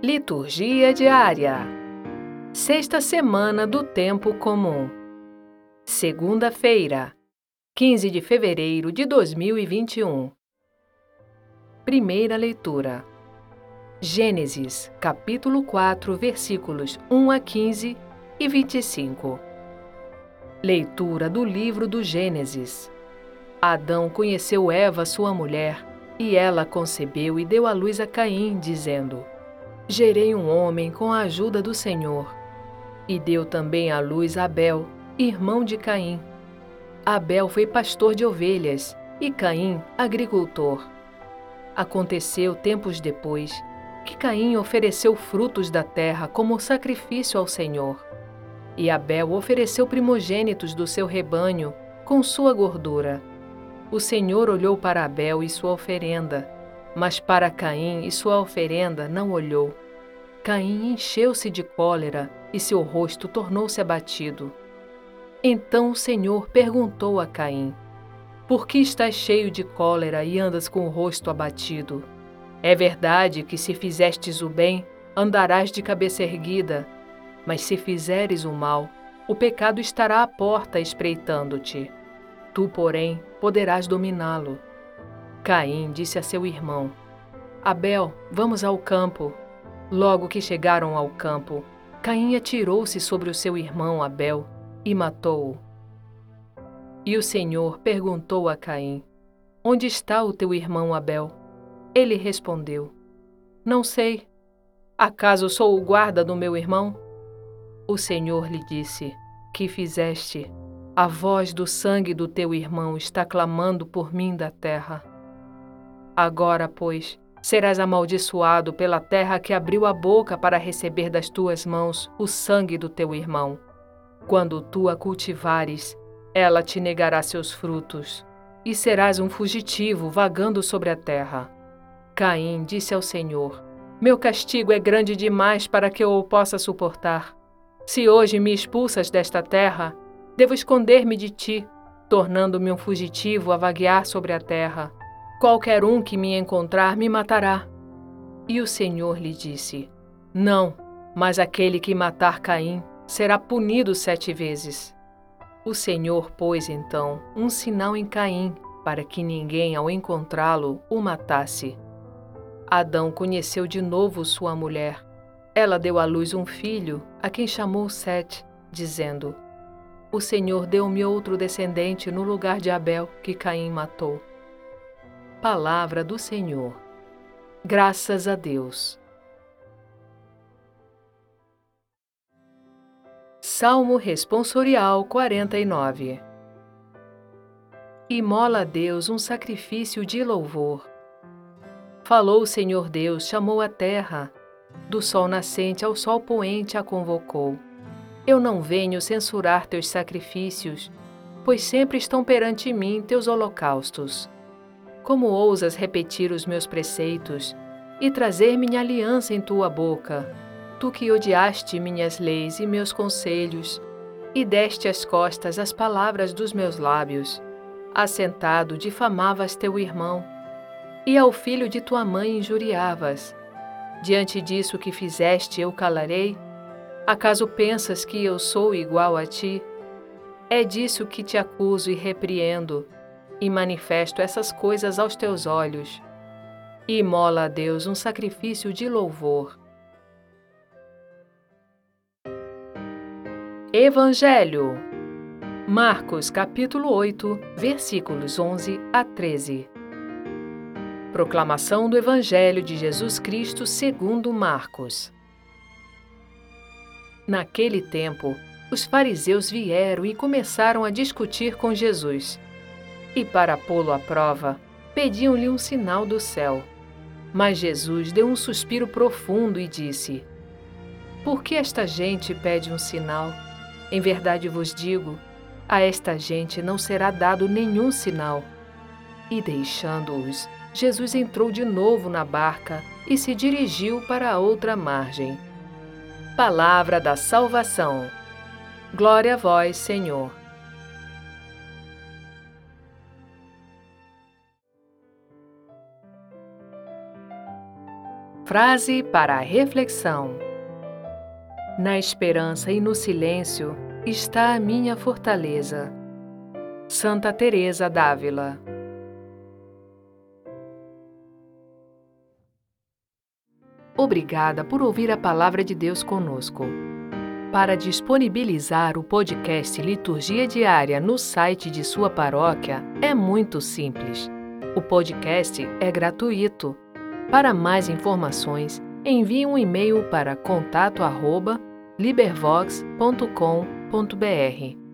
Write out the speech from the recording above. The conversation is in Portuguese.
Liturgia diária. Sexta semana do tempo comum. Segunda-feira, 15 de fevereiro de 2021. Primeira leitura. Gênesis, capítulo 4, versículos 1 a 15 e 25. Leitura do livro do Gênesis. Adão conheceu Eva, sua mulher, e ela concebeu e deu à luz a Caim, dizendo: Gerei um homem com a ajuda do Senhor. E deu também à luz Abel, irmão de Caim. Abel foi pastor de ovelhas e Caim, agricultor. Aconteceu tempos depois que Caim ofereceu frutos da terra como sacrifício ao Senhor. E Abel ofereceu primogênitos do seu rebanho com sua gordura. O Senhor olhou para Abel e sua oferenda, mas para Caim e sua oferenda não olhou. Caim encheu-se de cólera e seu rosto tornou-se abatido. Então o Senhor perguntou a Caim: Por que estás cheio de cólera e andas com o rosto abatido? É verdade que se fizestes o bem, andarás de cabeça erguida, mas se fizeres o mal, o pecado estará à porta espreitando-te. Tu, porém, poderás dominá-lo. Caim disse a seu irmão: Abel, vamos ao campo. Logo que chegaram ao campo, Caim atirou-se sobre o seu irmão Abel e matou-o. E o Senhor perguntou a Caim: Onde está o teu irmão Abel? Ele respondeu: Não sei. Acaso sou o guarda do meu irmão? O Senhor lhe disse: Que fizeste? A voz do sangue do teu irmão está clamando por mim da terra. Agora, pois, serás amaldiçoado pela terra que abriu a boca para receber das tuas mãos o sangue do teu irmão. Quando tu a cultivares, ela te negará seus frutos, e serás um fugitivo vagando sobre a terra. Caim disse ao Senhor: Meu castigo é grande demais para que eu o possa suportar. Se hoje me expulsas desta terra, Devo esconder-me de ti, tornando-me um fugitivo a vaguear sobre a terra. Qualquer um que me encontrar me matará. E o Senhor lhe disse: Não, mas aquele que matar Caim será punido sete vezes. O Senhor pôs então um sinal em Caim, para que ninguém, ao encontrá-lo, o matasse. Adão conheceu de novo sua mulher. Ela deu à luz um filho, a quem chamou Sete, dizendo: o Senhor deu-me outro descendente no lugar de Abel, que Caim matou. Palavra do Senhor. Graças a Deus. Salmo Responsorial 49 Imola a Deus um sacrifício de louvor. Falou o Senhor Deus, chamou a terra, do sol nascente ao sol poente a convocou. Eu não venho censurar teus sacrifícios, pois sempre estão perante mim teus holocaustos. Como ousas repetir os meus preceitos e trazer minha aliança em tua boca, tu que odiaste minhas leis e meus conselhos, e deste as costas às palavras dos meus lábios. Assentado difamavas teu irmão, e ao filho de tua mãe injuriavas. Diante disso que fizeste, eu calarei? Acaso pensas que eu sou igual a ti? É disso que te acuso e repreendo, e manifesto essas coisas aos teus olhos. E mola a Deus um sacrifício de louvor. Evangelho Marcos capítulo 8, versículos 11 a 13. Proclamação do Evangelho de Jesus Cristo segundo Marcos. Naquele tempo, os fariseus vieram e começaram a discutir com Jesus. E para pô-lo à prova, pediam-lhe um sinal do céu. Mas Jesus deu um suspiro profundo e disse: Por que esta gente pede um sinal? Em verdade vos digo, a esta gente não será dado nenhum sinal. E deixando-os, Jesus entrou de novo na barca e se dirigiu para a outra margem. Palavra da salvação. Glória a vós, Senhor. Frase para a reflexão: Na esperança e no silêncio está a minha fortaleza. Santa Teresa d'Ávila Obrigada por ouvir a palavra de Deus conosco. Para disponibilizar o podcast Liturgia Diária no site de sua paróquia é muito simples. O podcast é gratuito. Para mais informações, envie um e-mail para contato@libervox.com.br.